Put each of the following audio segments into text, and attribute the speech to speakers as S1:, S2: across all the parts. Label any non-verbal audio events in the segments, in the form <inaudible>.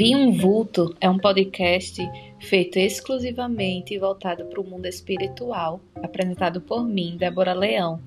S1: Vi um Vulto é um podcast feito exclusivamente voltado para o mundo espiritual, apresentado por mim, Débora Leão.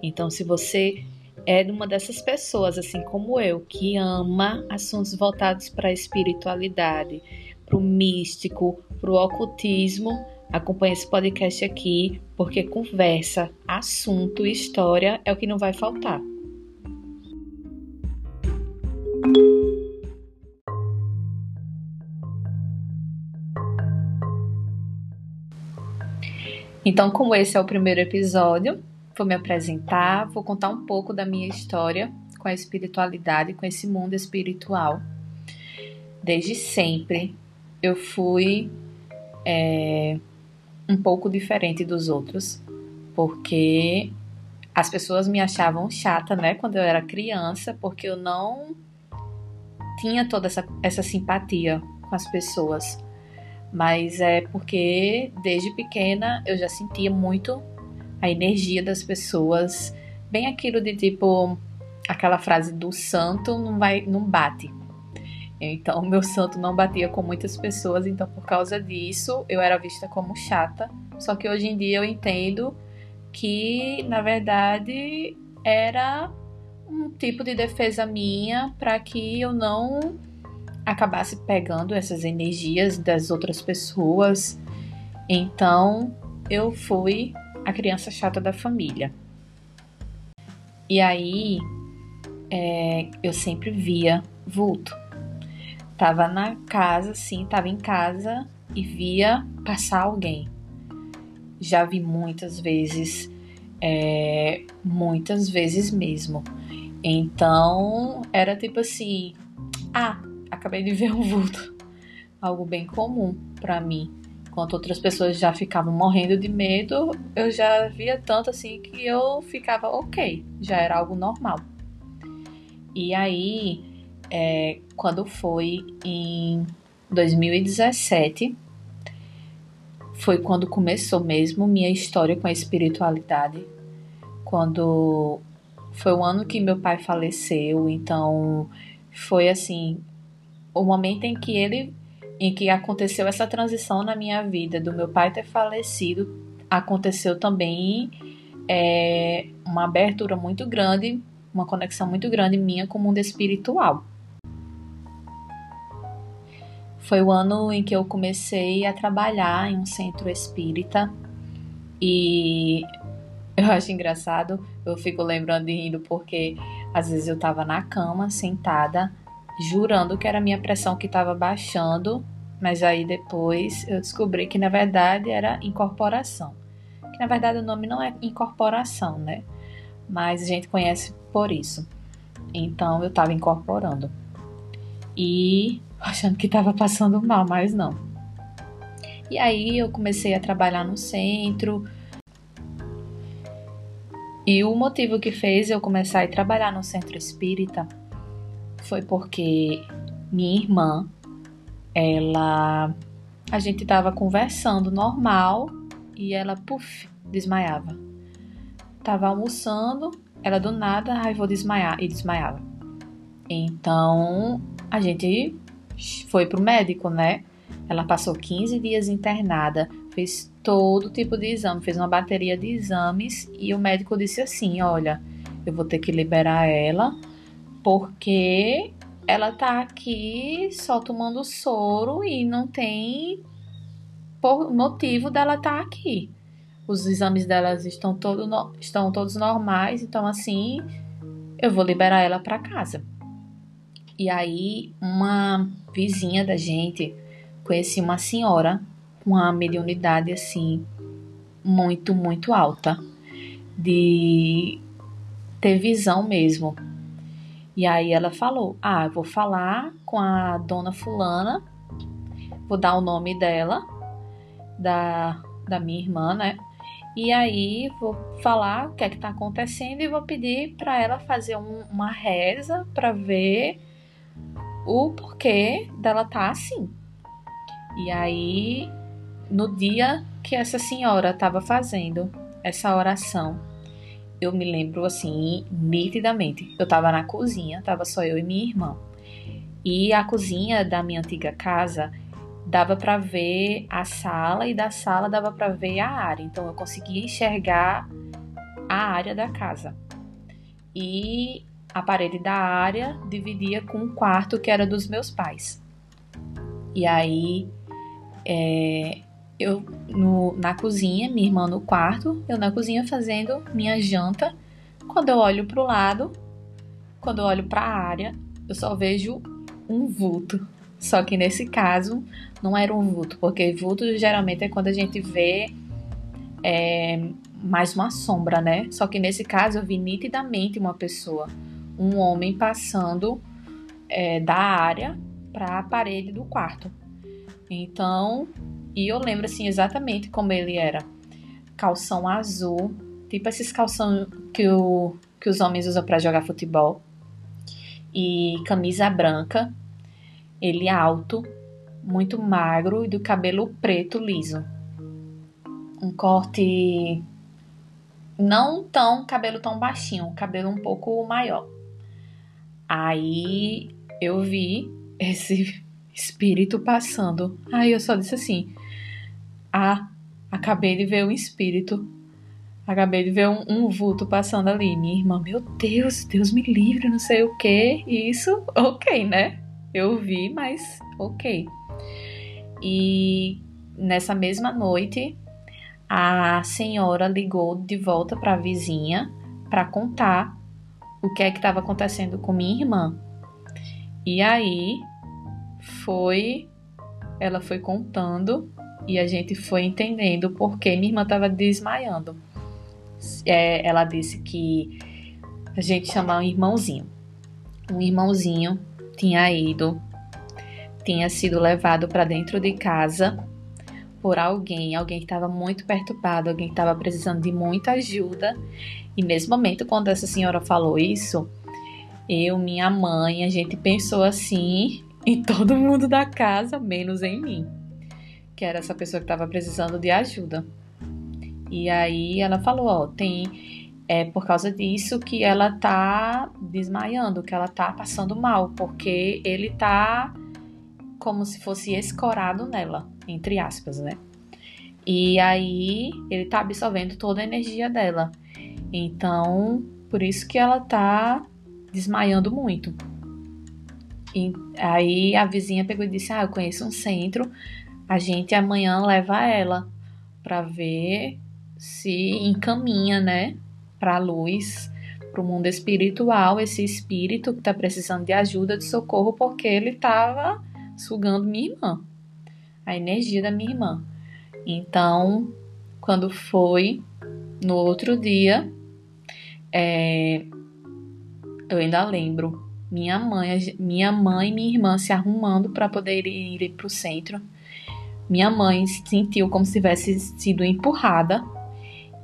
S1: Então, se você é uma dessas pessoas, assim como eu, que ama assuntos voltados para a espiritualidade, para o místico, para o ocultismo, acompanhe esse podcast aqui, porque conversa, assunto e história é o que não vai faltar. Então, como esse é o primeiro episódio, vou me apresentar, vou contar um pouco da minha história com a espiritualidade, com esse mundo espiritual. Desde sempre eu fui é, um pouco diferente dos outros, porque as pessoas me achavam chata, né, quando eu era criança, porque eu não tinha toda essa, essa simpatia com as pessoas mas é porque desde pequena eu já sentia muito a energia das pessoas, bem aquilo de tipo aquela frase do santo não vai não bate. Então, meu santo não batia com muitas pessoas, então por causa disso eu era vista como chata. Só que hoje em dia eu entendo que, na verdade, era um tipo de defesa minha para que eu não acabasse pegando essas energias das outras pessoas. Então eu fui a criança chata da família. E aí é, eu sempre via vulto. Tava na casa, sim, tava em casa e via passar alguém. Já vi muitas vezes, é, muitas vezes mesmo. Então era tipo assim: ah, acabei de ver um vulto. Algo bem comum para mim. Enquanto outras pessoas já ficavam morrendo de medo, eu já via tanto assim que eu ficava ok, já era algo normal. E aí, é, quando foi em 2017, foi quando começou mesmo minha história com a espiritualidade. Quando foi o ano que meu pai faleceu, então foi assim o momento em que ele em que aconteceu essa transição na minha vida do meu pai ter falecido aconteceu também é, uma abertura muito grande uma conexão muito grande minha com o mundo espiritual. Foi o ano em que eu comecei a trabalhar em um centro espírita e eu acho engraçado, eu fico lembrando e rindo porque às vezes eu estava na cama sentada jurando que era minha pressão que estava baixando, mas aí depois eu descobri que na verdade era incorporação. Que na verdade o nome não é incorporação, né? Mas a gente conhece por isso. Então eu estava incorporando. E <laughs> achando que estava passando mal, mas não. E aí eu comecei a trabalhar no centro. E o motivo que fez eu começar a trabalhar no centro espírita foi porque minha irmã, ela. A gente tava conversando normal e ela, puf, desmaiava. Tava almoçando, ela do nada, ai, vou desmaiar, e desmaiava. Então, a gente foi pro médico, né? Ela passou 15 dias internada, fez todo tipo de exame, fez uma bateria de exames e o médico disse assim: Olha, eu vou ter que liberar ela porque ela tá aqui só tomando soro e não tem motivo dela estar tá aqui. Os exames delas estão, todo no, estão todos normais, então assim, eu vou liberar ela para casa. E aí, uma vizinha da gente conhecia uma senhora com uma mediunidade assim muito, muito alta de ter visão mesmo. E aí ela falou: Ah, eu vou falar com a dona Fulana, vou dar o nome dela, da, da minha irmã, né? E aí vou falar o que é que tá acontecendo e vou pedir para ela fazer um, uma reza para ver o porquê dela tá assim. E aí, no dia que essa senhora estava fazendo essa oração, eu me lembro assim, nitidamente. Eu tava na cozinha, tava só eu e minha irmã. E a cozinha da minha antiga casa dava para ver a sala e da sala dava para ver a área. Então eu conseguia enxergar a área da casa. E a parede da área dividia com um quarto que era dos meus pais. E aí é, eu no, na cozinha, minha irmã no quarto, eu na cozinha fazendo minha janta. Quando eu olho para o lado, quando eu olho para a área, eu só vejo um vulto. Só que nesse caso não era um vulto, porque vulto geralmente é quando a gente vê é, mais uma sombra, né? Só que nesse caso eu vi nitidamente uma pessoa, um homem passando é, da área para a parede do quarto. Então, e eu lembro assim exatamente como ele era: calção azul, tipo esses calção que, o, que os homens usam para jogar futebol, e camisa branca ele é alto, muito magro e do cabelo preto liso. Um corte não tão cabelo tão baixinho, cabelo um pouco maior. Aí eu vi esse <laughs> espírito passando. Aí eu só disse assim: "Ah, acabei de ver um espírito. Acabei de ver um, um vulto passando ali. Minha irmã, meu Deus, Deus me livre, não sei o que. Isso, <laughs> ok, né? Eu vi, mas ok. E nessa mesma noite, a senhora ligou de volta para a vizinha para contar o que é que estava acontecendo com minha irmã. E aí foi, ela foi contando e a gente foi entendendo por que minha irmã estava desmaiando. É, ela disse que a gente chama um irmãozinho. Um irmãozinho tinha ido, tinha sido levado para dentro de casa por alguém, alguém que estava muito perturbado, alguém que estava precisando de muita ajuda. E nesse momento, quando essa senhora falou isso, eu, minha mãe, a gente pensou assim <laughs> em todo mundo da casa, menos em mim, que era essa pessoa que estava precisando de ajuda. E aí ela falou, ó, tem é por causa disso que ela tá desmaiando, que ela tá passando mal, porque ele tá como se fosse escorado nela, entre aspas, né? E aí ele tá absorvendo toda a energia dela. Então, por isso que ela tá desmaiando muito. E aí a vizinha pegou e disse: "Ah, eu conheço um centro, a gente amanhã leva ela para ver se encaminha, né, para a luz, para o mundo espiritual, esse espírito que está precisando de ajuda, de socorro, porque ele estava sugando minha irmã, a energia da minha irmã. Então, quando foi no outro dia, é, eu ainda lembro minha mãe, minha mãe e minha irmã se arrumando para poder ir, ir para o centro. Minha mãe sentiu como se tivesse sido empurrada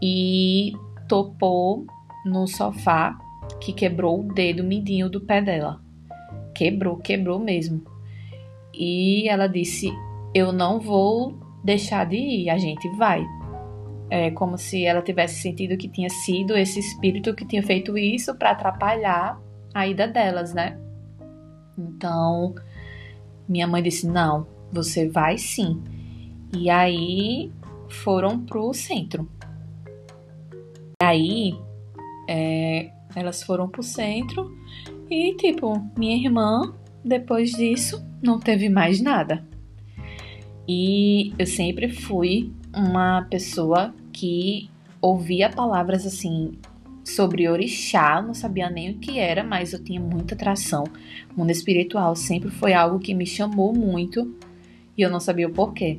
S1: e topou no sofá que quebrou o dedo midinho do pé dela. Quebrou, quebrou mesmo. E ela disse: Eu não vou deixar de ir, a gente vai. É como se ela tivesse sentido que tinha sido esse espírito que tinha feito isso para atrapalhar a ida delas, né? Então, minha mãe disse: Não, você vai sim. E aí foram pro centro aí, é, elas foram pro centro e, tipo, minha irmã, depois disso, não teve mais nada. E eu sempre fui uma pessoa que ouvia palavras assim sobre orixá, não sabia nem o que era, mas eu tinha muita atração. O mundo espiritual sempre foi algo que me chamou muito e eu não sabia o porquê.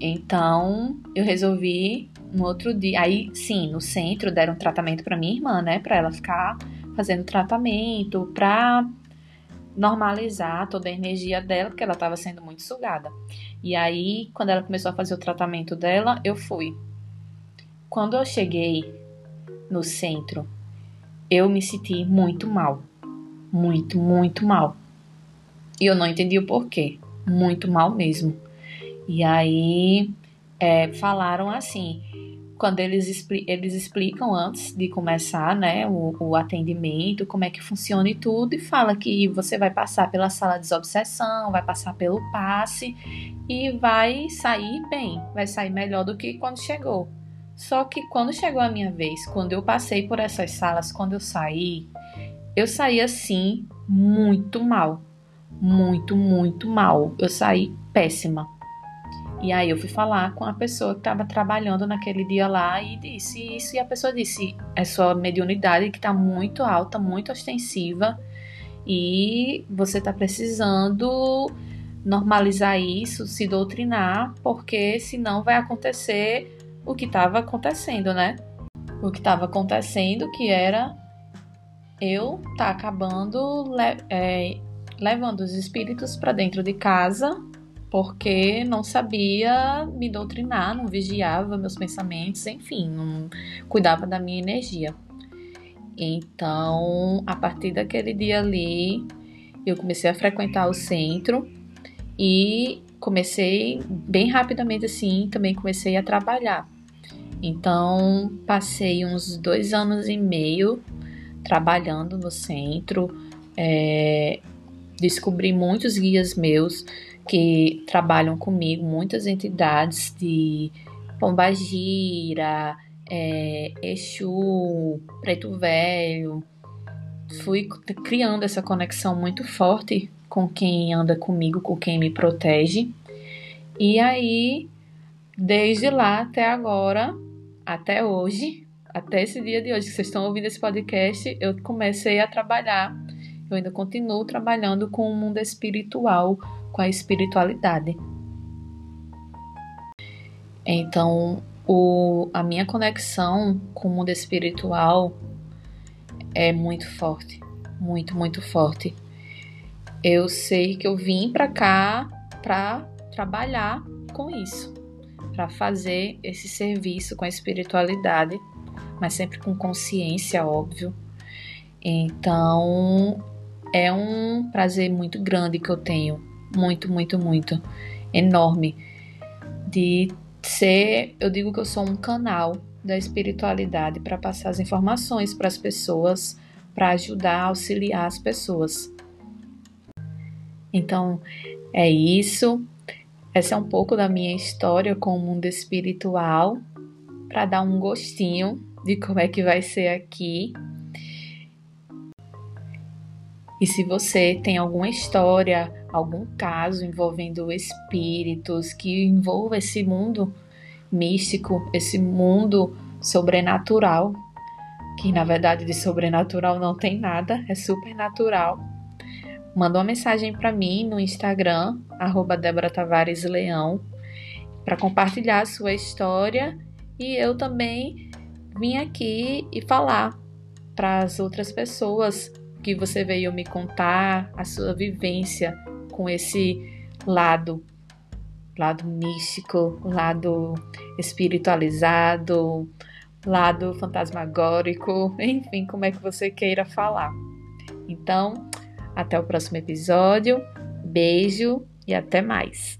S1: Então, eu resolvi no outro dia, aí sim, no centro deram tratamento para minha irmã, né, para ela ficar fazendo tratamento para normalizar toda a energia dela, porque ela estava sendo muito sugada. E aí, quando ela começou a fazer o tratamento dela, eu fui. Quando eu cheguei no centro, eu me senti muito mal. Muito, muito mal. E eu não entendi o porquê. Muito mal mesmo. E aí é, falaram assim: quando eles, eles explicam antes de começar né, o, o, atendimento, como é que funciona e tudo, e fala que você vai passar pela sala de desobsessão, vai passar pelo passe e vai sair bem, vai sair melhor do que quando chegou. Só que quando chegou a minha vez, quando eu passei por essas salas, quando eu saí, eu saí assim muito mal. Muito, muito mal. Eu saí péssima. E aí eu fui falar com a pessoa que estava trabalhando naquele dia lá e disse isso. E a pessoa disse: é sua mediunidade que está muito alta, muito ostensiva. E você está precisando normalizar isso, se doutrinar, porque senão vai acontecer o que estava acontecendo, né? O que estava acontecendo que era eu tá acabando é, levando os espíritos para dentro de casa porque não sabia me doutrinar, não vigiava meus pensamentos, enfim, não cuidava da minha energia. Então, a partir daquele dia ali, eu comecei a frequentar o centro e comecei bem rapidamente assim, também comecei a trabalhar. Então, passei uns dois anos e meio trabalhando no centro, é, descobri muitos guias meus que trabalham comigo, muitas entidades de Pombagira, é, Exu, Preto Velho. Fui criando essa conexão muito forte com quem anda comigo, com quem me protege. E aí, desde lá até agora, até hoje, até esse dia de hoje que vocês estão ouvindo esse podcast, eu comecei a trabalhar. Eu ainda continuo trabalhando com o mundo espiritual, com a espiritualidade. Então, o, a minha conexão com o mundo espiritual é muito forte, muito, muito forte. Eu sei que eu vim para cá para trabalhar com isso para fazer esse serviço com a espiritualidade, mas sempre com consciência, óbvio. Então, é um prazer muito grande que eu tenho, muito, muito, muito enorme de ser, eu digo que eu sou um canal da espiritualidade para passar as informações para as pessoas, para ajudar, auxiliar as pessoas. Então, é isso. Essa é um pouco da minha história com o mundo espiritual, para dar um gostinho de como é que vai ser aqui. E se você tem alguma história, algum caso envolvendo espíritos que envolva esse mundo místico, esse mundo sobrenatural, que na verdade de sobrenatural não tem nada, é supernatural. Manda uma mensagem para mim no Instagram, arroba para compartilhar a sua história. E eu também vim aqui e falar para as outras pessoas que você veio me contar a sua vivência com esse lado, lado místico, lado espiritualizado, lado fantasmagórico, <laughs> enfim, como é que você queira falar. Então, até o próximo episódio. Beijo e até mais.